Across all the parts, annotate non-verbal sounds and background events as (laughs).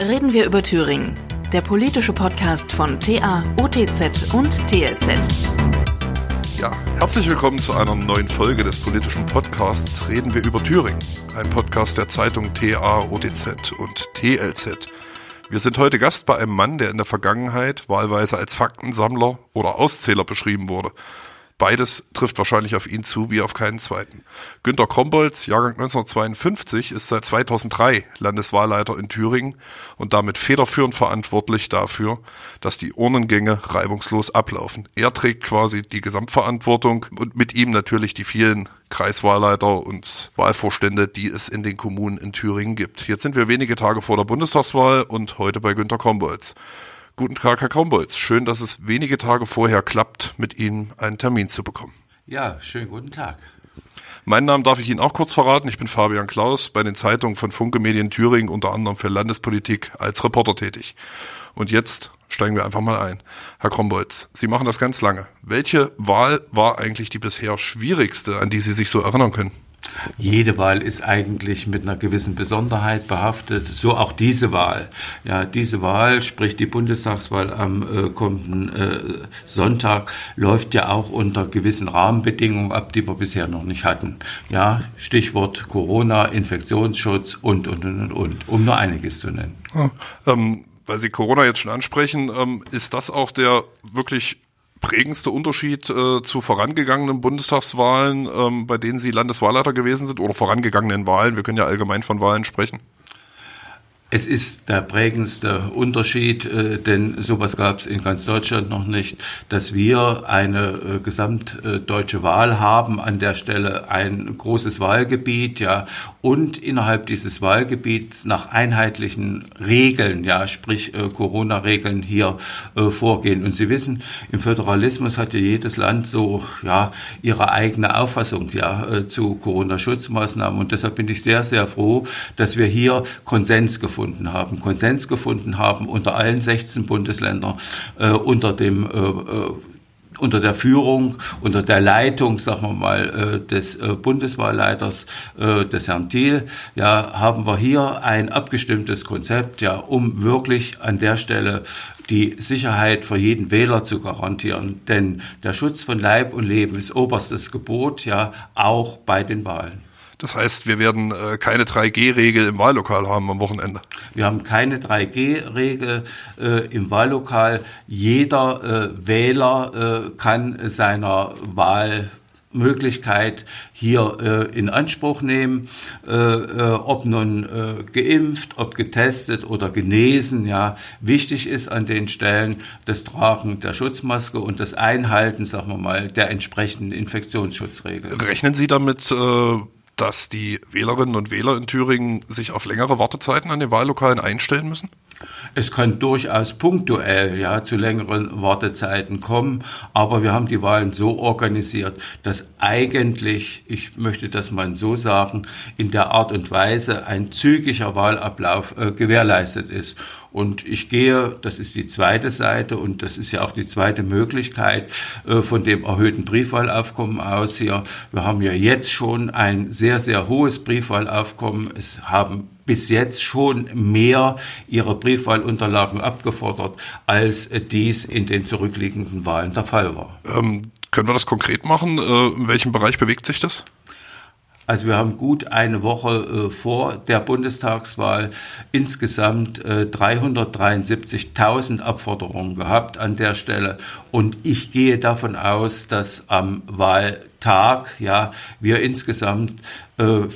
Reden wir über Thüringen, der politische Podcast von TA, OTZ und TLZ. Ja, herzlich willkommen zu einer neuen Folge des politischen Podcasts Reden wir über Thüringen, ein Podcast der Zeitung TA, OTZ und TLZ. Wir sind heute Gast bei einem Mann, der in der Vergangenheit wahlweise als Faktensammler oder Auszähler beschrieben wurde. Beides trifft wahrscheinlich auf ihn zu wie auf keinen zweiten. Günter Krombolz, Jahrgang 1952, ist seit 2003 Landeswahlleiter in Thüringen und damit federführend verantwortlich dafür, dass die Urnengänge reibungslos ablaufen. Er trägt quasi die Gesamtverantwortung und mit ihm natürlich die vielen Kreiswahlleiter und Wahlvorstände, die es in den Kommunen in Thüringen gibt. Jetzt sind wir wenige Tage vor der Bundestagswahl und heute bei Günter Krombolz. Guten Tag, Herr Krombolz. Schön, dass es wenige Tage vorher klappt, mit Ihnen einen Termin zu bekommen. Ja, schönen guten Tag. Meinen Namen darf ich Ihnen auch kurz verraten. Ich bin Fabian Klaus, bei den Zeitungen von Funke Medien Thüringen unter anderem für Landespolitik als Reporter tätig. Und jetzt steigen wir einfach mal ein. Herr Krombolz, Sie machen das ganz lange. Welche Wahl war eigentlich die bisher schwierigste, an die Sie sich so erinnern können? Jede Wahl ist eigentlich mit einer gewissen Besonderheit behaftet, so auch diese Wahl. Ja, diese Wahl, sprich die Bundestagswahl am äh, kommenden äh, Sonntag, läuft ja auch unter gewissen Rahmenbedingungen ab, die wir bisher noch nicht hatten. Ja, Stichwort Corona, Infektionsschutz und, und, und, und, um nur einiges zu nennen. Ja, ähm, weil Sie Corona jetzt schon ansprechen, ähm, ist das auch der wirklich prägendste Unterschied äh, zu vorangegangenen Bundestagswahlen, ähm, bei denen Sie Landeswahlleiter gewesen sind oder vorangegangenen Wahlen? Wir können ja allgemein von Wahlen sprechen. Es ist der prägendste Unterschied, äh, denn sowas gab es in ganz Deutschland noch nicht, dass wir eine äh, gesamtdeutsche Wahl haben, an der Stelle ein großes Wahlgebiet, ja, und innerhalb dieses Wahlgebiets nach einheitlichen Regeln, ja, sprich äh, Corona-Regeln hier vorgehen. Und Sie wissen, im Föderalismus hat ja jedes Land so, ja, ihre eigene Auffassung, ja, zu Corona-Schutzmaßnahmen. Und deshalb bin ich sehr, sehr froh, dass wir hier Konsens gefunden gefunden haben, Konsens gefunden haben unter allen 16 Bundesländern, äh, unter dem äh, äh, unter der Führung, unter der Leitung, sagen wir mal, äh, des äh, Bundeswahlleiters, des Herrn Thiel, ja, haben wir hier ein abgestimmtes Konzept, ja, um wirklich an der Stelle die Sicherheit für jeden Wähler zu garantieren. Denn der Schutz von Leib und Leben ist oberstes Gebot, ja, auch bei den Wahlen. Das heißt, wir werden äh, keine 3G-Regel im Wahllokal haben am Wochenende. Wir haben keine 3G-Regel äh, im Wahllokal. Jeder äh, Wähler äh, kann seiner Wahl Möglichkeit hier äh, in Anspruch nehmen, äh, ob nun geimpft, ob getestet oder genesen. Ja, wichtig ist an den Stellen das Tragen der Schutzmaske und das Einhalten, sagen wir mal, der entsprechenden Infektionsschutzregeln. Rechnen Sie damit? Dass die Wählerinnen und Wähler in Thüringen sich auf längere Wartezeiten an den Wahllokalen einstellen müssen? Es kann durchaus punktuell ja, zu längeren Wartezeiten kommen, aber wir haben die Wahlen so organisiert, dass eigentlich, ich möchte das mal so sagen, in der Art und Weise ein zügiger Wahlablauf äh, gewährleistet ist. Und ich gehe, das ist die zweite Seite und das ist ja auch die zweite Möglichkeit äh, von dem erhöhten Briefwahlaufkommen aus hier. Wir haben ja jetzt schon ein sehr, sehr hohes Briefwahlaufkommen. Es haben bis jetzt schon mehr ihre Briefwahlunterlagen abgefordert, als dies in den zurückliegenden Wahlen der Fall war. Ähm, können wir das konkret machen? Äh, in welchem Bereich bewegt sich das? Also wir haben gut eine Woche äh, vor der Bundestagswahl insgesamt äh, 373.000 Abforderungen gehabt an der Stelle. Und ich gehe davon aus, dass am Wahltag ja wir insgesamt äh,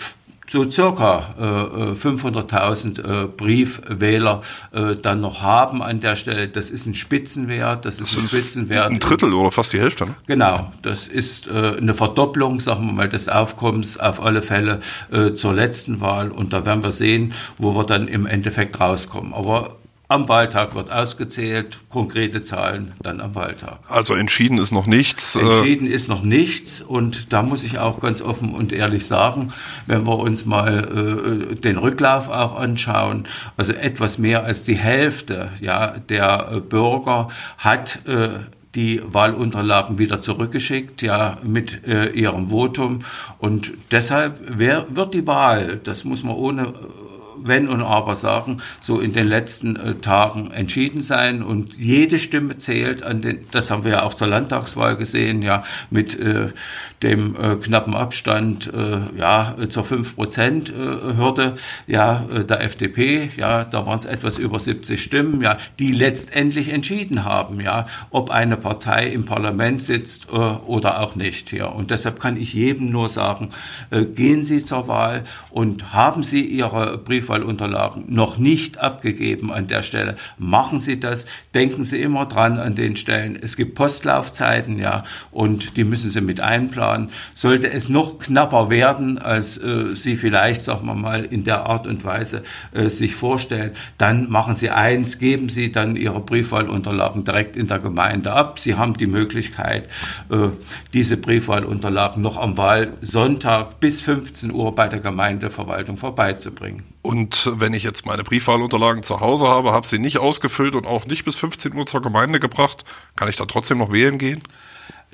so circa äh, 500.000 äh, äh, Briefwähler äh, dann noch haben an der Stelle. Das ist ein Spitzenwert. Das ist das ein Spitzenwert. Ein Drittel oder fast die Hälfte. Ne? Genau. Das ist äh, eine Verdopplung, sagen wir mal, des Aufkommens auf alle Fälle äh, zur letzten Wahl. Und da werden wir sehen, wo wir dann im Endeffekt rauskommen. Aber am Wahltag wird ausgezählt, konkrete Zahlen dann am Wahltag. Also entschieden ist noch nichts. Äh, entschieden ist noch nichts und da muss ich auch ganz offen und ehrlich sagen, wenn wir uns mal äh, den Rücklauf auch anschauen, also etwas mehr als die Hälfte ja, der äh, Bürger hat äh, die Wahlunterlagen wieder zurückgeschickt, ja, mit äh, ihrem Votum. Und deshalb wer, wird die Wahl, das muss man ohne wenn und aber sagen, so in den letzten äh, Tagen entschieden sein und jede Stimme zählt an den, das haben wir ja auch zur Landtagswahl gesehen, ja, mit äh, dem äh, knappen Abstand, äh, ja, zur 5% äh, ja, äh, der FDP, ja, da waren es etwas über 70 Stimmen, ja, die letztendlich entschieden haben, ja, ob eine Partei im Parlament sitzt äh, oder auch nicht, ja. Und deshalb kann ich jedem nur sagen, äh, gehen Sie zur Wahl und haben Sie Ihre Briefwahlunterlagen noch nicht abgegeben an der Stelle, machen Sie das, denken Sie immer dran an den Stellen. Es gibt Postlaufzeiten, ja, und die müssen Sie mit einplanen. Sollte es noch knapper werden, als äh, Sie vielleicht, sagen wir mal, in der Art und Weise äh, sich vorstellen, dann machen Sie eins, geben Sie dann Ihre Briefwahlunterlagen direkt in der Gemeinde ab. Sie haben die Möglichkeit, äh, diese Briefwahlunterlagen noch am Wahlsonntag bis 15 Uhr bei der Gemeindeverwaltung vorbeizubringen. Und wenn ich jetzt meine Briefwahlunterlagen zu Hause habe, habe sie nicht ausgefüllt und auch nicht bis 15 Uhr zur Gemeinde gebracht, kann ich da trotzdem noch wählen gehen?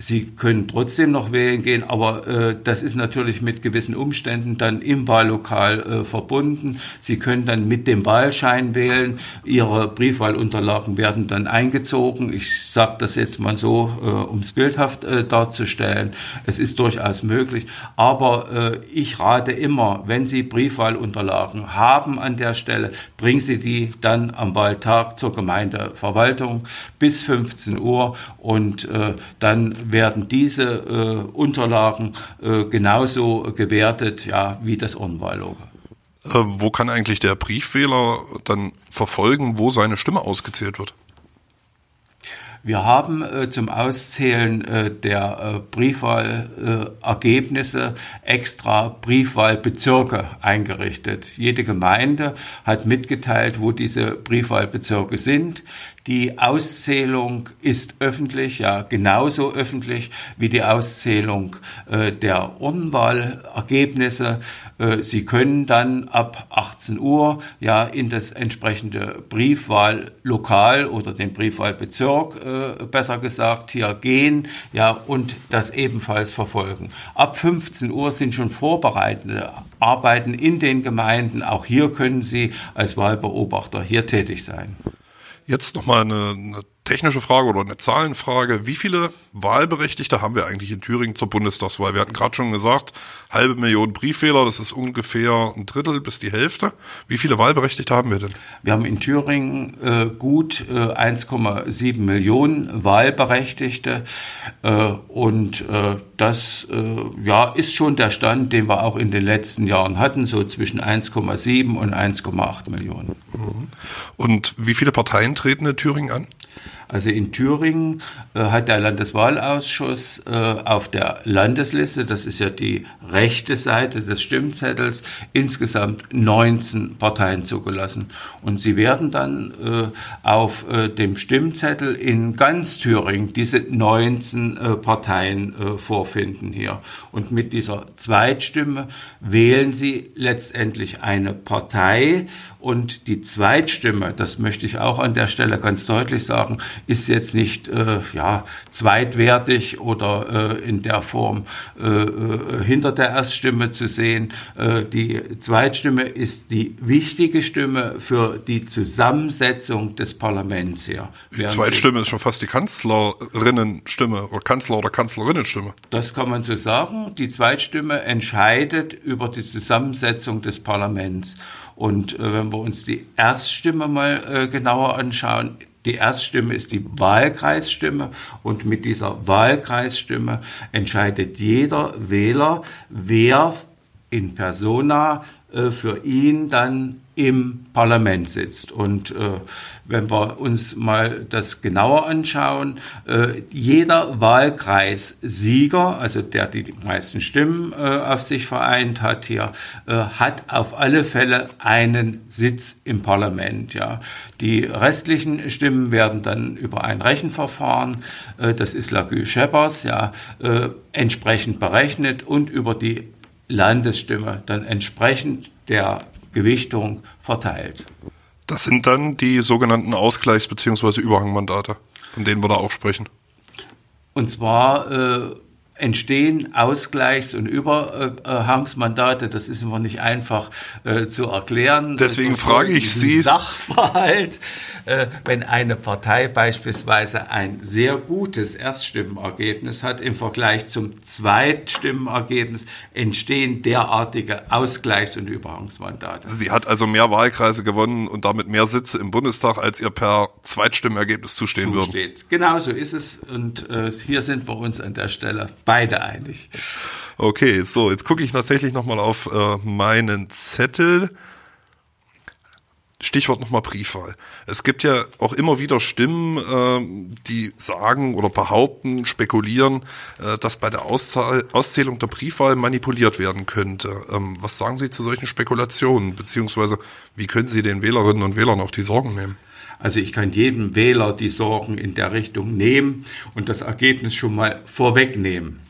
Sie können trotzdem noch wählen gehen, aber äh, das ist natürlich mit gewissen Umständen dann im Wahllokal äh, verbunden. Sie können dann mit dem Wahlschein wählen. Ihre Briefwahlunterlagen werden dann eingezogen. Ich sage das jetzt mal so, äh, um es bildhaft äh, darzustellen. Es ist durchaus möglich. Aber äh, ich rate immer, wenn Sie Briefwahlunterlagen haben an der Stelle, bringen Sie die dann am Wahltag zur Gemeindeverwaltung bis 15 Uhr und äh, dann werden diese äh, Unterlagen äh, genauso gewertet ja, wie das Urnenwahllogo. Äh, wo kann eigentlich der Briefwähler dann verfolgen, wo seine Stimme ausgezählt wird? Wir haben äh, zum Auszählen äh, der äh, Briefwahlergebnisse extra Briefwahlbezirke eingerichtet. Jede Gemeinde hat mitgeteilt, wo diese Briefwahlbezirke sind. Die Auszählung ist öffentlich, ja genauso öffentlich wie die Auszählung äh, der Urnenwahlergebnisse. Äh, Sie können dann ab 18 Uhr ja in das entsprechende Briefwahllokal oder den Briefwahlbezirk, äh, besser gesagt, hier gehen ja und das ebenfalls verfolgen. Ab 15 Uhr sind schon vorbereitende Arbeiten in den Gemeinden. Auch hier können Sie als Wahlbeobachter hier tätig sein. Jetzt nochmal eine, eine technische Frage oder eine Zahlenfrage. Wie viele Wahlberechtigte haben wir eigentlich in Thüringen zur Bundestagswahl? Wir hatten gerade schon gesagt, halbe Million Briefwähler, das ist ungefähr ein Drittel bis die Hälfte. Wie viele Wahlberechtigte haben wir denn? Wir haben in Thüringen äh, gut äh, 1,7 Millionen Wahlberechtigte äh, und äh, das äh, ja, ist schon der Stand, den wir auch in den letzten Jahren hatten, so zwischen 1,7 und 1,8 Millionen. Mhm. Und wie viele Parteien treten in Thüringen an? Also in Thüringen äh, hat der Landeswahlausschuss äh, auf der Landesliste, das ist ja die rechte Seite des Stimmzettels, insgesamt 19 Parteien zugelassen. Und sie werden dann äh, auf äh, dem Stimmzettel in ganz Thüringen diese 19 äh, Parteien äh, vorfinden hier. Und mit dieser Zweitstimme wählen sie letztendlich eine Partei und die Zweitstimme, das möchte ich auch an der Stelle ganz deutlich sagen, ist jetzt nicht äh, ja, zweitwertig oder äh, in der Form äh, äh hinter der Erststimme zu sehen. Äh, die Zweitstimme ist die wichtige Stimme für die Zusammensetzung des Parlaments hier. Die Zweitstimme ist schon fast die Kanzlerinnenstimme oder Kanzler- oder Kanzlerinnenstimme. Das kann man so sagen. Die Zweitstimme entscheidet über die Zusammensetzung des Parlaments. Und äh, wenn wir uns die Erststimme mal äh, genauer anschauen, die Erststimme ist die Wahlkreisstimme und mit dieser Wahlkreisstimme entscheidet jeder Wähler, wer in persona für ihn dann im Parlament sitzt. Und äh, wenn wir uns mal das genauer anschauen, äh, jeder Wahlkreissieger, also der die meisten Stimmen äh, auf sich vereint hat hier, äh, hat auf alle Fälle einen Sitz im Parlament. Ja. Die restlichen Stimmen werden dann über ein Rechenverfahren, äh, das ist Lagü-Scheppers, ja, äh, entsprechend berechnet und über die Landesstimme dann entsprechend der Gewichtung verteilt. Das sind dann die sogenannten Ausgleichs- bzw. Überhangmandate, von denen wir da auch sprechen. Und zwar äh, entstehen Ausgleichs- und Überhangsmandate. Das ist immer nicht einfach äh, zu erklären. Deswegen frage ich Sie. Sachverhalt, äh, wenn eine Partei beispielsweise ein sehr gutes Erststimmenergebnis hat im Vergleich zum Zweitstimmenergebnis, entstehen derartige Ausgleichs- und Überhangsmandate. Sie hat also mehr Wahlkreise gewonnen und damit mehr Sitze im Bundestag, als ihr per Zweitstimmenergebnis zustehen würden. Genau so ist es. Und äh, hier sind wir uns an der Stelle beide einig. Okay, so, jetzt gucke ich tatsächlich nochmal auf äh, meinen Zettel. Stichwort nochmal Briefwahl. Es gibt ja auch immer wieder Stimmen, äh, die sagen oder behaupten, spekulieren, äh, dass bei der Auszahl, Auszählung der Briefwahl manipuliert werden könnte. Ähm, was sagen Sie zu solchen Spekulationen? Beziehungsweise wie können Sie den Wählerinnen und Wählern auch die Sorgen nehmen? Also ich kann jedem Wähler die Sorgen in der Richtung nehmen und das Ergebnis schon mal vorwegnehmen.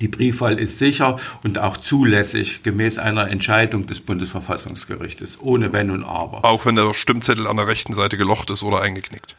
Die Briefwahl ist sicher und auch zulässig gemäß einer Entscheidung des Bundesverfassungsgerichtes, ohne Wenn und Aber. Auch wenn der Stimmzettel an der rechten Seite gelocht ist oder eingeknickt.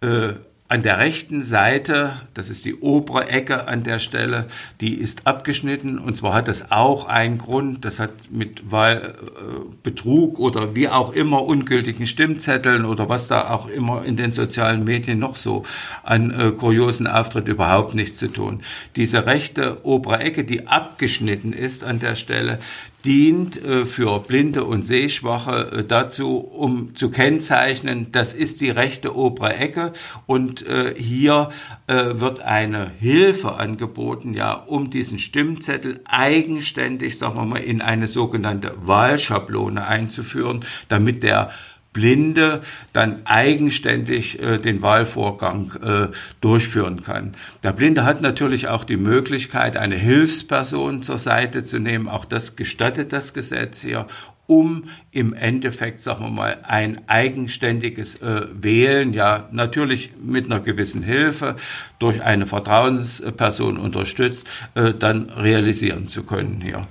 Äh, an der rechten Seite, das ist die obere Ecke an der Stelle, die ist abgeschnitten. Und zwar hat das auch einen Grund. Das hat mit Wahlbetrug oder wie auch immer ungültigen Stimmzetteln oder was da auch immer in den sozialen Medien noch so an äh, kuriosen Auftritt überhaupt nichts zu tun. Diese rechte obere Ecke, die abgeschnitten ist an der Stelle, dient äh, für Blinde und Sehschwache äh, dazu, um zu kennzeichnen, das ist die rechte obere Ecke. Und äh, hier wird eine Hilfe angeboten, ja, um diesen Stimmzettel eigenständig, sagen wir mal, in eine sogenannte Wahlschablone einzuführen, damit der Blinde dann eigenständig äh, den Wahlvorgang äh, durchführen kann. Der Blinde hat natürlich auch die Möglichkeit, eine Hilfsperson zur Seite zu nehmen. Auch das gestattet das Gesetz hier, um im Endeffekt, sagen wir mal, ein eigenständiges äh, Wählen, ja natürlich mit einer gewissen Hilfe durch eine Vertrauensperson unterstützt, äh, dann realisieren zu können hier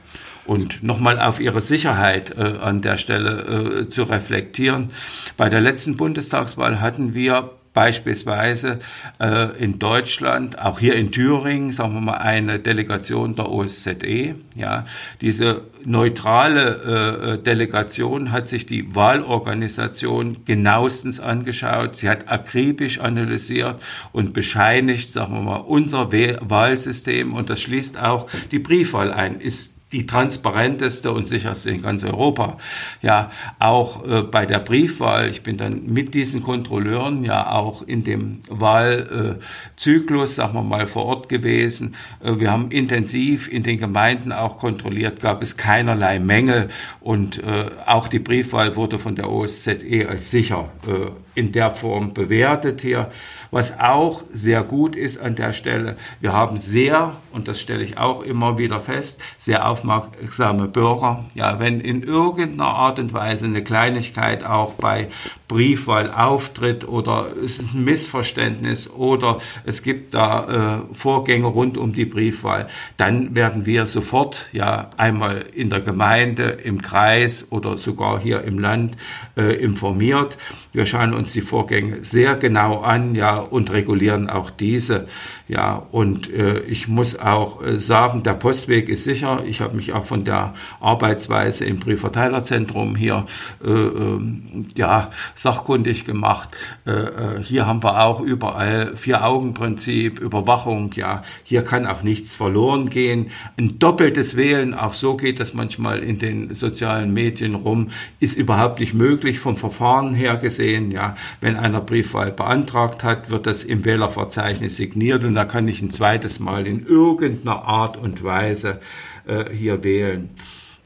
und nochmal auf ihre Sicherheit äh, an der Stelle äh, zu reflektieren. Bei der letzten Bundestagswahl hatten wir beispielsweise äh, in Deutschland, auch hier in Thüringen, sagen wir mal, eine Delegation der OSZE. Ja, diese neutrale äh, Delegation hat sich die Wahlorganisation genauestens angeschaut. Sie hat akribisch analysiert und bescheinigt, sagen wir mal, unser Wahlsystem und das schließt auch die Briefwahl ein. Ist die transparenteste und sicherste in ganz Europa. Ja, auch äh, bei der Briefwahl, ich bin dann mit diesen Kontrolleuren ja auch in dem Wahlzyklus, äh, sagen wir mal, vor Ort gewesen. Äh, wir haben intensiv in den Gemeinden auch kontrolliert, gab es keinerlei Mängel und äh, auch die Briefwahl wurde von der OSZE als sicher äh, in der Form bewertet hier. Was auch sehr gut ist an der Stelle, wir haben sehr, und das stelle ich auch immer wieder fest, sehr aufmerksame Bürger. Ja, wenn in irgendeiner Art und Weise eine Kleinigkeit auch bei Briefwahl auftritt oder es ist ein Missverständnis oder es gibt da äh, Vorgänge rund um die Briefwahl, dann werden wir sofort ja einmal in der Gemeinde, im Kreis oder sogar hier im Land äh, informiert. Wir schauen uns die Vorgänge sehr genau an, ja, und regulieren auch diese. Ja, und äh, ich muss auch äh, sagen, der Postweg ist sicher. Ich habe mich auch von der Arbeitsweise im Briefverteilerzentrum hier äh, ähm, ja, sachkundig gemacht. Äh, äh, hier haben wir auch überall Vier-Augen-Prinzip, Überwachung. Ja, hier kann auch nichts verloren gehen. Ein doppeltes Wählen, auch so geht das manchmal in den sozialen Medien rum, ist überhaupt nicht möglich vom Verfahren her gesehen. Ja, wenn einer Briefwahl beantragt hat, wird das im Wählerverzeichnis signiert und da kann ich ein zweites Mal in irgendeiner Art und Weise äh, hier wählen.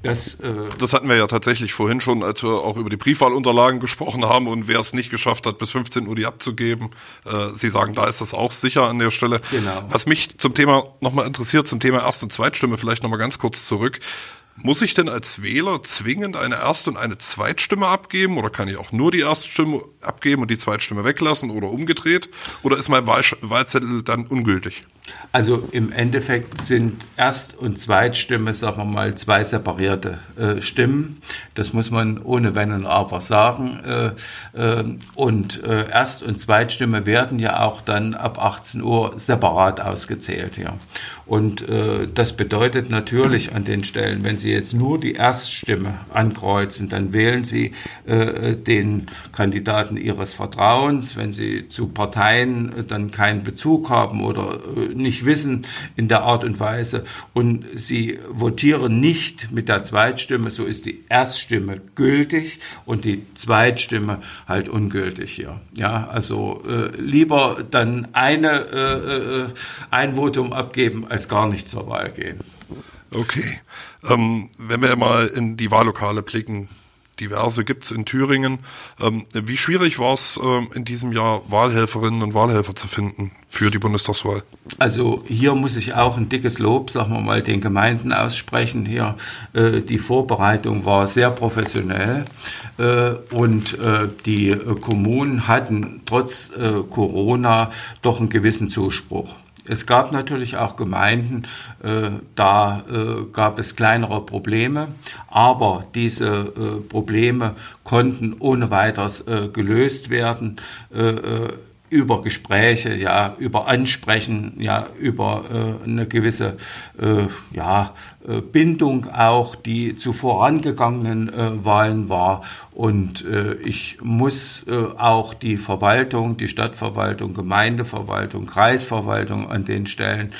Das, äh das hatten wir ja tatsächlich vorhin schon, als wir auch über die Briefwahlunterlagen gesprochen haben und wer es nicht geschafft hat, bis 15 Uhr die abzugeben. Äh, Sie sagen, da ist das auch sicher an der Stelle. Genau. Was mich zum Thema nochmal interessiert, zum Thema Erst- und Zweitstimme vielleicht nochmal ganz kurz zurück. Muss ich denn als Wähler zwingend eine Erst- und eine Zweitstimme abgeben oder kann ich auch nur die Erststimme abgeben und die Zweitstimme weglassen oder umgedreht? Oder ist mein Wahlzettel dann ungültig? Also im Endeffekt sind Erst- und Zweitstimme, sagen wir mal, zwei separierte äh, Stimmen. Das muss man ohne Wenn und Aber sagen. Äh, äh, und äh, Erst- und Zweitstimme werden ja auch dann ab 18 Uhr separat ausgezählt. Ja. Und äh, das bedeutet natürlich an den Stellen, wenn Sie jetzt nur die Erststimme ankreuzen, dann wählen Sie äh, den Kandidaten Ihres Vertrauens. Wenn Sie zu Parteien dann keinen Bezug haben oder nicht wissen in der Art und Weise und Sie votieren nicht mit der Zweitstimme, so ist die Erststimme gültig und die Zweitstimme halt ungültig hier. Ja, also äh, lieber dann eine, äh, äh ein Votum abgeben, als gar nicht zur Wahl gehen. Okay. Ähm, wenn wir mal in die Wahllokale blicken, diverse gibt es in Thüringen. Ähm, wie schwierig war es ähm, in diesem Jahr, Wahlhelferinnen und Wahlhelfer zu finden für die Bundestagswahl? Also hier muss ich auch ein dickes Lob, sagen wir mal, den Gemeinden aussprechen. Hier äh, die Vorbereitung war sehr professionell äh, und äh, die äh, Kommunen hatten trotz äh, Corona doch einen gewissen Zuspruch. Es gab natürlich auch Gemeinden, äh, da äh, gab es kleinere Probleme, aber diese äh, Probleme konnten ohne weiteres äh, gelöst werden äh, äh, über Gespräche, ja, über Ansprechen, ja, über äh, eine gewisse äh, ja, Bindung auch, die zu vorangegangenen äh, Wahlen war. Und äh, ich muss äh, auch die Verwaltung, die Stadtverwaltung, Gemeindeverwaltung, Kreisverwaltung an den Stellen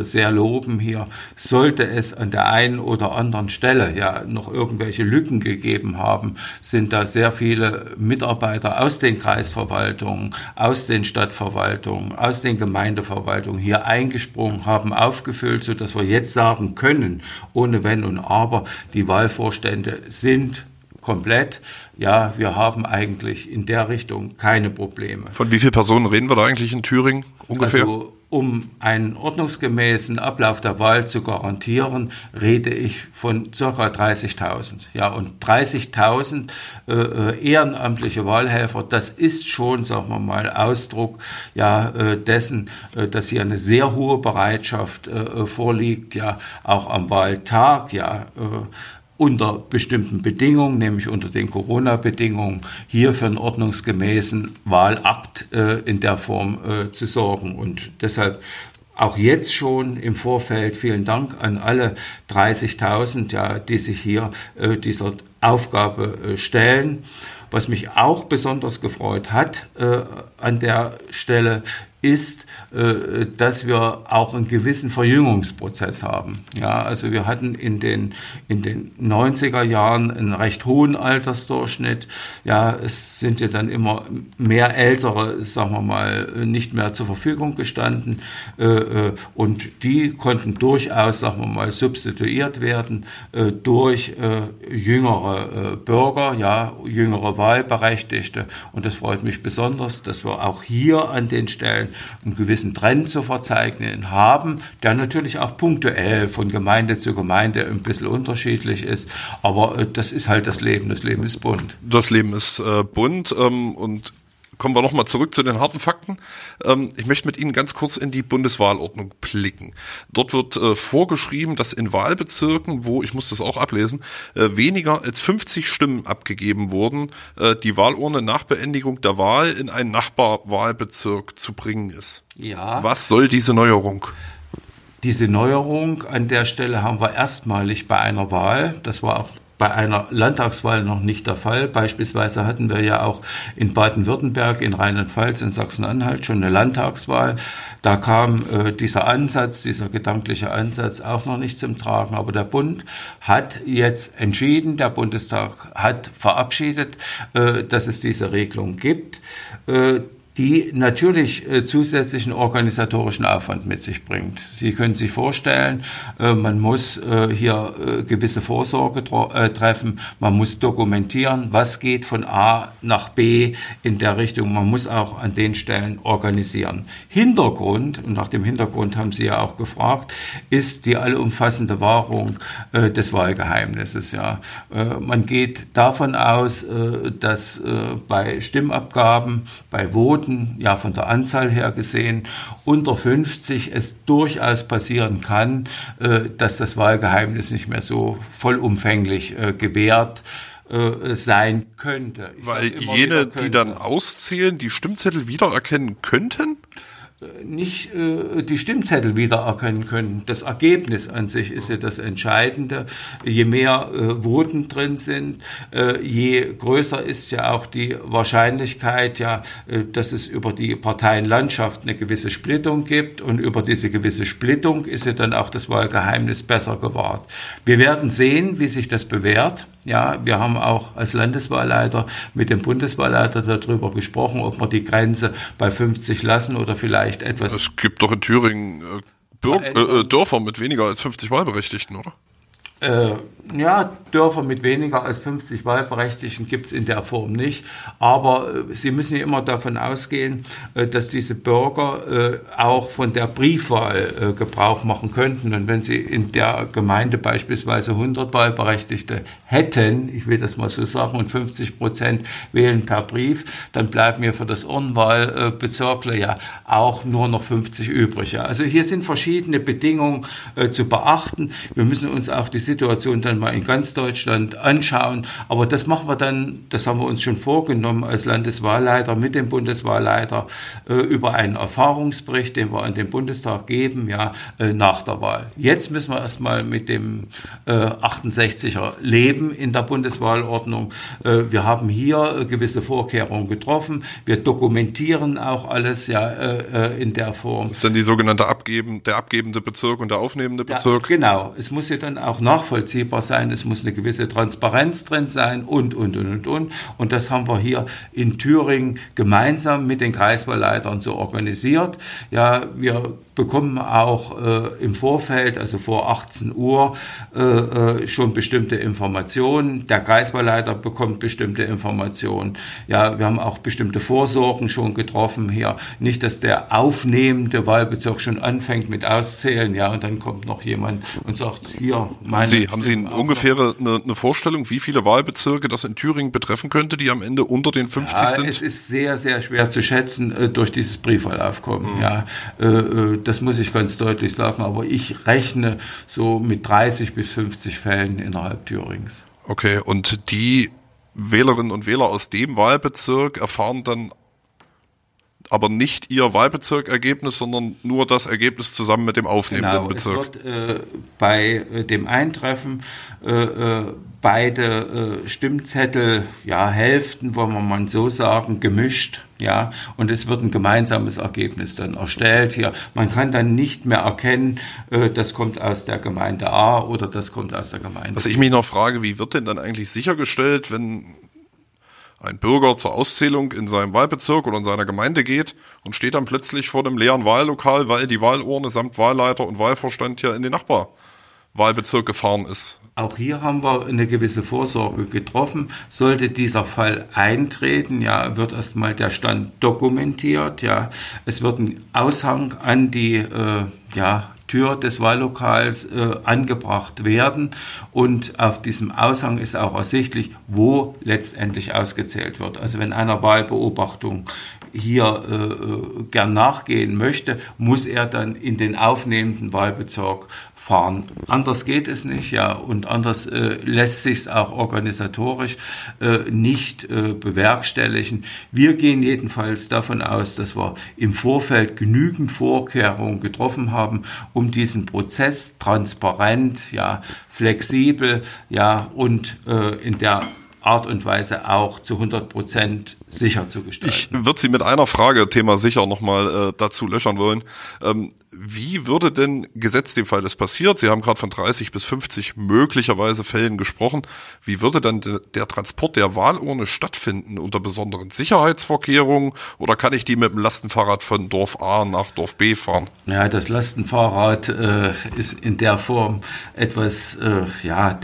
sehr loben hier. Sollte es an der einen oder anderen Stelle ja noch irgendwelche Lücken gegeben haben, sind da sehr viele Mitarbeiter aus den Kreisverwaltungen, aus den Stadtverwaltungen, aus den Gemeindeverwaltungen hier eingesprungen, haben aufgefüllt, sodass wir jetzt sagen können, ohne Wenn und Aber, die Wahlvorstände sind komplett. Ja, wir haben eigentlich in der Richtung keine Probleme. Von wie vielen Personen reden wir da eigentlich in Thüringen ungefähr? Also um einen ordnungsgemäßen Ablauf der Wahl zu garantieren, rede ich von circa 30.000. Ja, und 30.000 äh, äh, ehrenamtliche Wahlhelfer, das ist schon, sagen wir mal, Ausdruck ja äh, dessen, äh, dass hier eine sehr hohe Bereitschaft äh, vorliegt, ja, auch am Wahltag, ja, äh, unter bestimmten Bedingungen, nämlich unter den Corona-Bedingungen, hier für einen ordnungsgemäßen Wahlakt äh, in der Form äh, zu sorgen. Und deshalb auch jetzt schon im Vorfeld vielen Dank an alle 30.000, ja, die sich hier äh, dieser Aufgabe äh, stellen. Was mich auch besonders gefreut hat äh, an der Stelle, ist, äh, dass wir auch einen gewissen Verjüngungsprozess haben. Ja, also wir hatten in den, in den 90er Jahren einen recht hohen Altersdurchschnitt. Ja, es sind ja dann immer mehr Ältere, sagen wir mal, nicht mehr zur Verfügung gestanden. Äh, äh, und die konnten durchaus, sagen wir mal, substituiert werden durch jüngere Bürger, ja, jüngere Wahlberechtigte. Und das freut mich besonders, dass wir auch hier an den Stellen einen gewissen Trend zu verzeichnen haben, der natürlich auch punktuell von Gemeinde zu Gemeinde ein bisschen unterschiedlich ist. Aber äh, das ist halt das Leben. Das Leben ist bunt. Das Leben ist äh, bunt ähm, und kommen wir nochmal zurück zu den harten Fakten. Ähm, ich möchte mit Ihnen ganz kurz in die Bundeswahlordnung blicken. Dort wird äh, vorgeschrieben, dass in Wahlbezirken, wo, ich muss das auch ablesen, äh, weniger als 50 Stimmen abgegeben wurden, äh, die Wahlurne nach Beendigung der Wahl in einen Nachbarwahlbezirk zu bringen ist. Ja. Was soll diese Neuerung? Diese Neuerung an der Stelle haben wir erstmalig bei einer Wahl, das war auch bei einer Landtagswahl noch nicht der Fall. Beispielsweise hatten wir ja auch in Baden-Württemberg, in Rheinland-Pfalz, in Sachsen-Anhalt schon eine Landtagswahl. Da kam äh, dieser Ansatz, dieser gedankliche Ansatz auch noch nicht zum Tragen. Aber der Bund hat jetzt entschieden, der Bundestag hat verabschiedet, äh, dass es diese Regelung gibt. Äh, die natürlich äh, zusätzlichen organisatorischen Aufwand mit sich bringt. Sie können sich vorstellen, äh, man muss äh, hier äh, gewisse Vorsorge äh, treffen, man muss dokumentieren, was geht von A nach B in der Richtung, man muss auch an den Stellen organisieren. Hintergrund, und nach dem Hintergrund haben Sie ja auch gefragt, ist die allumfassende Wahrung äh, des Wahlgeheimnisses. Ja. man geht davon aus, dass bei Stimmabgaben, bei Voten, Voten, ja von der Anzahl her gesehen, unter 50 es durchaus passieren kann, äh, dass das Wahlgeheimnis nicht mehr so vollumfänglich äh, gewährt äh, sein könnte. Ich Weil jene, könnte. die dann auszählen, die Stimmzettel wiedererkennen könnten? Nicht äh, die Stimmzettel wiedererkennen können. Das Ergebnis an sich ist ja das Entscheidende. Je mehr äh, Voten drin sind, äh, je größer ist ja auch die Wahrscheinlichkeit, ja, äh, dass es über die Parteienlandschaft eine gewisse Splittung gibt und über diese gewisse Splittung ist ja dann auch das Wahlgeheimnis besser gewahrt. Wir werden sehen, wie sich das bewährt. Ja, wir haben auch als Landeswahlleiter mit dem Bundeswahlleiter darüber gesprochen, ob wir die Grenze bei 50 lassen oder vielleicht etwas. Es gibt doch in Thüringen äh, Bürg äh, Dörfer mit weniger als 50 Wahlberechtigten, oder? Äh, ja, Dörfer mit weniger als 50 Wahlberechtigten gibt es in der Form nicht. Aber äh, Sie müssen ja immer davon ausgehen, äh, dass diese Bürger äh, auch von der Briefwahl äh, Gebrauch machen könnten. Und wenn Sie in der Gemeinde beispielsweise 100 Wahlberechtigte hätten, ich will das mal so sagen, und 50 Prozent wählen per Brief, dann bleiben mir für das Urnwahlbezirkle ja auch nur noch 50 übrig. Also hier sind verschiedene Bedingungen äh, zu beachten. Wir müssen uns auch die Situation dann mal in ganz Deutschland anschauen. Aber das machen wir dann, das haben wir uns schon vorgenommen als Landeswahlleiter mit dem Bundeswahlleiter äh, über einen Erfahrungsbericht, den wir an den Bundestag geben, ja, äh, nach der Wahl. Jetzt müssen wir erstmal mit dem äh, 68er leben in der Bundeswahlordnung. Äh, wir haben hier äh, gewisse Vorkehrungen getroffen. Wir dokumentieren auch alles ja äh, in der Form. Das ist dann die sogenannte abgeben, der abgebende Bezirk und der aufnehmende Bezirk? Ja, genau. Es muss ja dann auch nach nachvollziehbar sein, es muss eine gewisse Transparenz drin sein und, und, und, und, und. Und das haben wir hier in Thüringen gemeinsam mit den Kreiswahlleitern so organisiert. Ja, wir bekommen auch äh, im Vorfeld, also vor 18 Uhr, äh, äh, schon bestimmte Informationen. Der Kreiswahlleiter bekommt bestimmte Informationen. Ja, wir haben auch bestimmte Vorsorgen schon getroffen hier. Nicht, dass der aufnehmende Wahlbezirk schon anfängt mit Auszählen, ja, und dann kommt noch jemand und sagt, hier, meine haben Sie, haben Sie eine ungefähre eine, eine, Vorstellung, wie viele Wahlbezirke das in Thüringen betreffen könnte, die am Ende unter den 50 ja, sind? Es ist sehr, sehr schwer zu schätzen äh, durch dieses Briefwahlaufkommen. Mhm. Ja, äh, äh, das muss ich ganz deutlich sagen. Aber ich rechne so mit 30 bis 50 Fällen innerhalb Thürings. Okay, und die Wählerinnen und Wähler aus dem Wahlbezirk erfahren dann aber nicht ihr Wahlbezirkergebnis, sondern nur das Ergebnis zusammen mit dem aufnehmenden genau, Bezirk. Es wird äh, bei äh, dem Eintreffen äh, äh beide äh, Stimmzettel, ja, Hälften, wollen wir mal so sagen, gemischt. Ja, und es wird ein gemeinsames Ergebnis dann erstellt. Hier, man kann dann nicht mehr erkennen, äh, das kommt aus der Gemeinde A oder das kommt aus der Gemeinde. Was ich mich noch frage, wie wird denn dann eigentlich sichergestellt, wenn ein Bürger zur Auszählung in seinem Wahlbezirk oder in seiner Gemeinde geht und steht dann plötzlich vor dem leeren Wahllokal, weil die Wahlurne samt Wahlleiter und Wahlvorstand hier in den Nachbarwahlbezirk gefahren ist. Auch hier haben wir eine gewisse Vorsorge getroffen. Sollte dieser Fall eintreten, ja, wird erstmal der Stand dokumentiert, ja. Es wird ein Aushang an die, äh, ja, Tür des Wahllokals äh, angebracht werden. Und auf diesem Aushang ist auch ersichtlich, wo letztendlich ausgezählt wird. Also wenn einer Wahlbeobachtung hier äh, äh gern nachgehen möchte, muss er dann in den aufnehmenden Wahlbezirk fahren. Anders geht es nicht, ja, und anders äh, lässt sich es auch organisatorisch äh, nicht äh, bewerkstelligen. Wir gehen jedenfalls davon aus, dass wir im Vorfeld genügend Vorkehrungen getroffen haben, um diesen Prozess transparent, ja, flexibel, ja, und äh, in der Art und Weise auch zu 100 Prozent sicher zu gestalten. Ich würde Sie mit einer Frage, Thema sicher, nochmal äh, dazu löchern wollen. Ähm, wie würde denn gesetzt dem Fall das passiert? Sie haben gerade von 30 bis 50 möglicherweise Fällen gesprochen. Wie würde dann de der Transport der Wahlurne stattfinden? Unter besonderen Sicherheitsvorkehrungen? Oder kann ich die mit dem Lastenfahrrad von Dorf A nach Dorf B fahren? Ja, das Lastenfahrrad äh, ist in der Form etwas, äh, ja,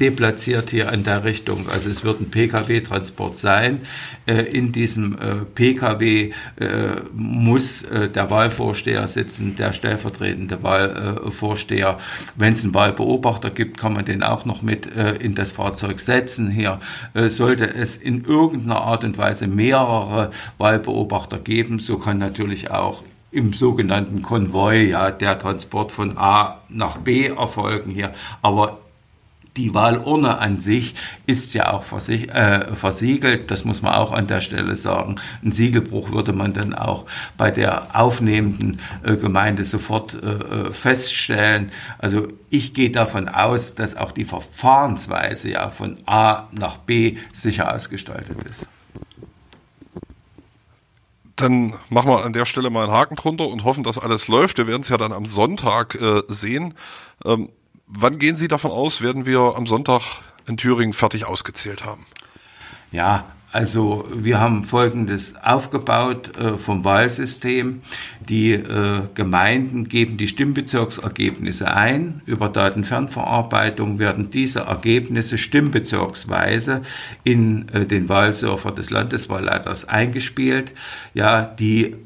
deplatziert hier in der Richtung. Also es wird ein Pkw-Transport sein. Äh, in diesem äh, Pkw äh, muss der Wahlvorsteher sitzen, der stellvertretende Wahlvorsteher. Wenn es einen Wahlbeobachter gibt, kann man den auch noch mit in das Fahrzeug setzen. Hier sollte es in irgendeiner Art und Weise mehrere Wahlbeobachter geben, so kann natürlich auch im sogenannten Konvoi, ja, der Transport von A nach B erfolgen hier. Aber die Wahlurne an sich ist ja auch äh, versiegelt, das muss man auch an der Stelle sagen. Ein Siegelbruch würde man dann auch bei der aufnehmenden äh, Gemeinde sofort äh, feststellen. Also ich gehe davon aus, dass auch die Verfahrensweise ja von A nach B sicher ausgestaltet ist. Dann machen wir an der Stelle mal einen Haken drunter und hoffen, dass alles läuft. Wir werden es ja dann am Sonntag äh, sehen. Ähm, wann gehen Sie davon aus, werden wir am Sonntag in Thüringen fertig ausgezählt haben? Ja, also wir haben Folgendes aufgebaut äh, vom Wahlsystem. Die äh, Gemeinden geben die Stimmbezirksergebnisse ein. Über Datenfernverarbeitung werden diese Ergebnisse stimmbezirksweise in äh, den Wahlserver des Landeswahlleiters eingespielt. Ja, die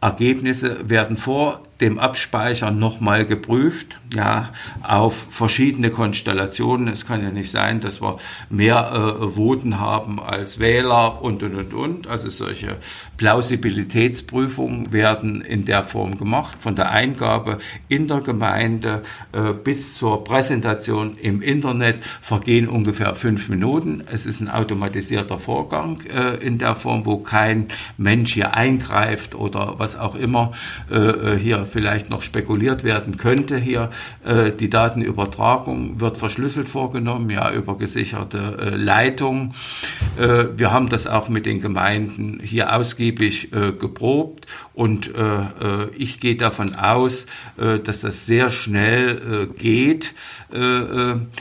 Ergebnisse werden vor dem Abspeichern nochmal geprüft, ja, auf verschiedene Konstellationen. Es kann ja nicht sein, dass wir mehr äh, Voten haben als Wähler und, und, und, und. Also solche Plausibilitätsprüfungen werden in der Form gemacht, von der Eingabe in der Gemeinde äh, bis zur Präsentation im Internet vergehen ungefähr fünf Minuten. Es ist ein automatisierter Vorgang äh, in der Form, wo kein Mensch hier eingreift oder was auch immer äh, hier vielleicht noch spekuliert werden könnte hier. Die Datenübertragung wird verschlüsselt vorgenommen, ja, über gesicherte Leitung. Wir haben das auch mit den Gemeinden hier ausgiebig äh, geprobt und äh, äh, ich gehe davon aus, dass das sehr schnell geht.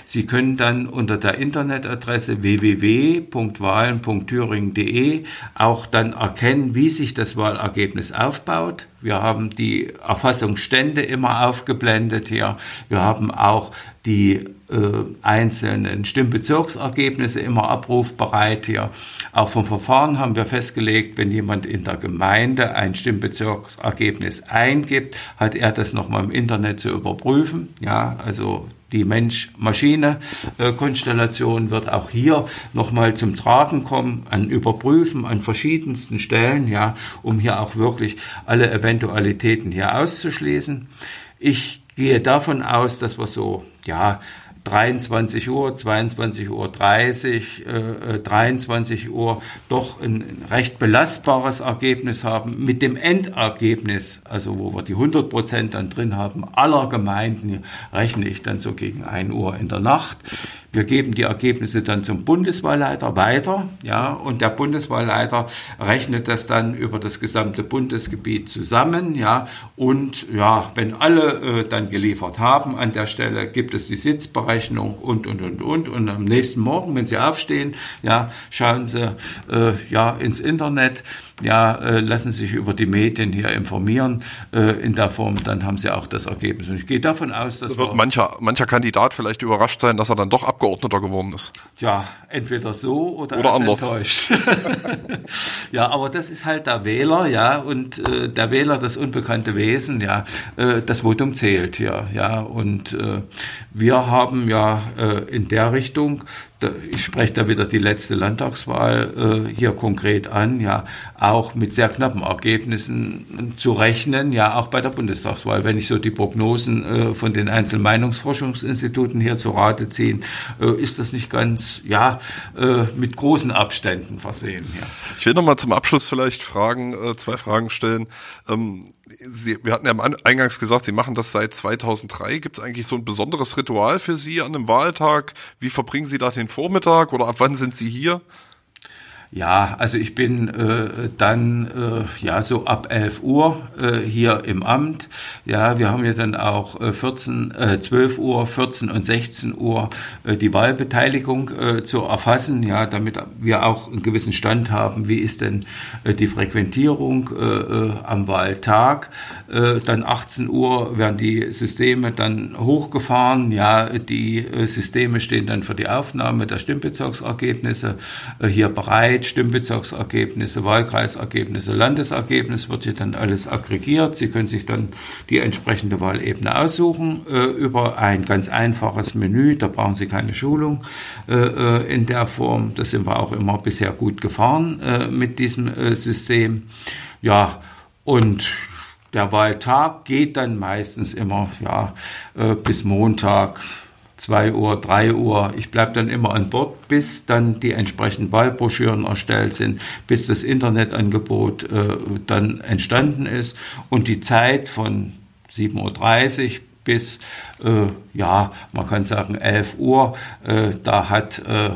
Sie können dann unter der Internetadresse www.wahlen.thüringen.de auch dann erkennen, wie sich das Wahlergebnis aufbaut. Wir haben die Erfassungsstände immer aufgeblendet hier. Wir haben auch die äh, einzelnen Stimmbezirksergebnisse immer abrufbereit hier. Auch vom Verfahren haben wir festgelegt, wenn jemand in der Gemeinde ein Stimmbezirksergebnis eingibt, hat er das nochmal im Internet zu überprüfen. Ja, also die Mensch-Maschine-Konstellation wird auch hier nochmal zum Tragen kommen, an Überprüfen an verschiedensten Stellen, ja, um hier auch wirklich alle Eventualitäten hier auszuschließen. Ich gehe davon aus, dass wir so, ja, 23 Uhr, 22 Uhr 30, äh, 23 Uhr doch ein recht belastbares Ergebnis haben. Mit dem Endergebnis, also wo wir die 100 Prozent dann drin haben, aller Gemeinden, rechne ich dann so gegen 1 Uhr in der Nacht. Wir geben die Ergebnisse dann zum Bundeswahlleiter weiter, ja, und der Bundeswahlleiter rechnet das dann über das gesamte Bundesgebiet zusammen, ja, und ja, wenn alle äh, dann geliefert haben an der Stelle, gibt es die Sitzberechnung und und und und und am nächsten Morgen, wenn Sie aufstehen, ja, schauen Sie äh, ja ins Internet, ja, äh, lassen sich über die Medien hier informieren. Äh, in der Form, dann haben sie auch das Ergebnis. Und ich gehe davon aus, dass. Da wird mancher, mancher Kandidat vielleicht überrascht sein, dass er dann doch Abgeordneter geworden ist. Ja, entweder so oder, oder anders. enttäuscht. (laughs) ja, aber das ist halt der Wähler, ja, und äh, der Wähler, das unbekannte Wesen, ja, äh, das Votum zählt hier, ja. Und äh, wir haben ja in der Richtung ich spreche da wieder die letzte Landtagswahl äh, hier konkret an, ja, auch mit sehr knappen Ergebnissen zu rechnen, ja, auch bei der Bundestagswahl. Wenn ich so die Prognosen äh, von den einzelnen Meinungsforschungsinstituten hier zu Rate ziehe, äh, ist das nicht ganz, ja, äh, mit großen Abständen versehen. Ja. Ich will nochmal zum Abschluss vielleicht Fragen, äh, zwei Fragen stellen. Ähm, Sie, wir hatten ja eingangs gesagt, Sie machen das seit 2003. Gibt es eigentlich so ein besonderes Ritual für Sie an einem Wahltag? Wie verbringen Sie da den Vormittag oder ab wann sind Sie hier? Ja, also ich bin äh, dann äh, ja so ab 11 Uhr äh, hier im Amt. Ja, wir haben ja dann auch äh, 14, äh, 12 Uhr, 14 und 16 Uhr äh, die Wahlbeteiligung äh, zu erfassen, ja, damit wir auch einen gewissen Stand haben, wie ist denn äh, die Frequentierung äh, äh, am Wahltag. Äh, dann 18 Uhr werden die Systeme dann hochgefahren. Ja, die äh, Systeme stehen dann für die Aufnahme der Stimmbezirksergebnisse äh, hier bereit. Stimmbezirksergebnisse, Wahlkreisergebnisse, Landesergebnisse wird hier dann alles aggregiert. Sie können sich dann die entsprechende Wahlebene aussuchen äh, über ein ganz einfaches Menü. Da brauchen Sie keine Schulung äh, äh in der Form. Das sind wir auch immer bisher gut gefahren äh, mit diesem äh, System. Ja, und der Wahltag geht dann meistens immer ja, äh, bis Montag 2 Uhr, 3 Uhr. Ich bleibe dann immer an Bord, bis dann die entsprechenden Wahlbroschüren erstellt sind, bis das Internetangebot äh, dann entstanden ist und die Zeit von 7.30 Uhr bis, äh, ja, man kann sagen 11 Uhr. Äh, da hat äh, äh,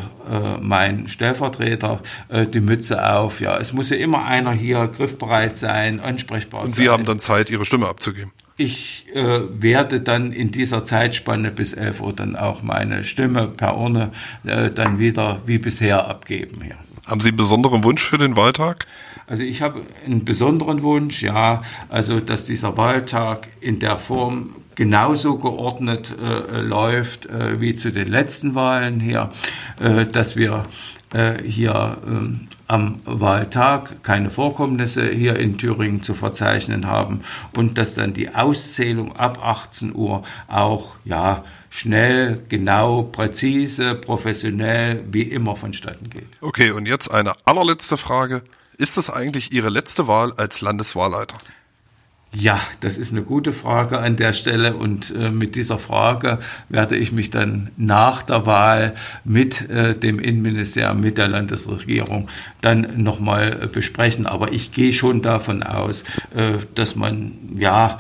mein Stellvertreter äh, die Mütze auf. Ja, es muss ja immer einer hier griffbereit sein, ansprechbar Und sein. Sie haben dann Zeit, Ihre Stimme abzugeben. Ich äh, werde dann in dieser Zeitspanne bis 11 Uhr dann auch meine Stimme per Urne dann wieder wie bisher abgeben. Ja. Haben Sie einen besonderen Wunsch für den Wahltag? Also ich habe einen besonderen Wunsch, ja, also dass dieser Wahltag in der Form genauso geordnet äh, läuft äh, wie zu den letzten Wahlen hier, äh, dass wir äh, hier ähm, am Wahltag keine Vorkommnisse hier in Thüringen zu verzeichnen haben und dass dann die Auszählung ab 18 Uhr auch ja schnell, genau, präzise, professionell wie immer vonstatten geht. Okay, und jetzt eine allerletzte Frage. Ist das eigentlich Ihre letzte Wahl als Landeswahlleiter? Ja, das ist eine gute Frage an der Stelle und äh, mit dieser Frage werde ich mich dann nach der Wahl mit äh, dem Innenministerium, mit der Landesregierung dann nochmal äh, besprechen. Aber ich gehe schon davon aus, äh, dass man ja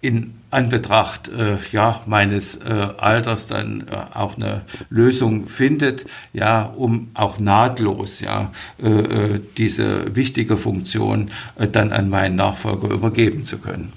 in Anbetracht äh, ja, meines äh, Alters dann äh, auch eine Lösung findet, ja, um auch nahtlos ja, äh, äh, diese wichtige Funktion äh, dann an meinen Nachfolger übergeben zu können.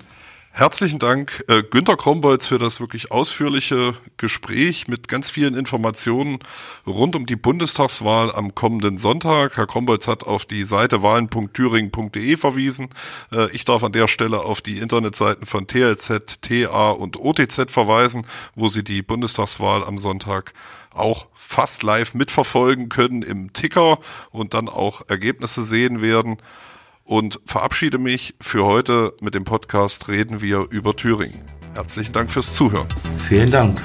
Herzlichen Dank, äh, Günter Krombolz, für das wirklich ausführliche Gespräch mit ganz vielen Informationen rund um die Bundestagswahl am kommenden Sonntag. Herr Krombolz hat auf die Seite wahlen.thüringen.de verwiesen. Äh, ich darf an der Stelle auf die Internetseiten von TLZ, TA und OTZ verweisen, wo Sie die Bundestagswahl am Sonntag auch fast live mitverfolgen können im Ticker und dann auch Ergebnisse sehen werden und verabschiede mich für heute mit dem Podcast Reden wir über Thüringen. Herzlichen Dank fürs Zuhören. Vielen Dank.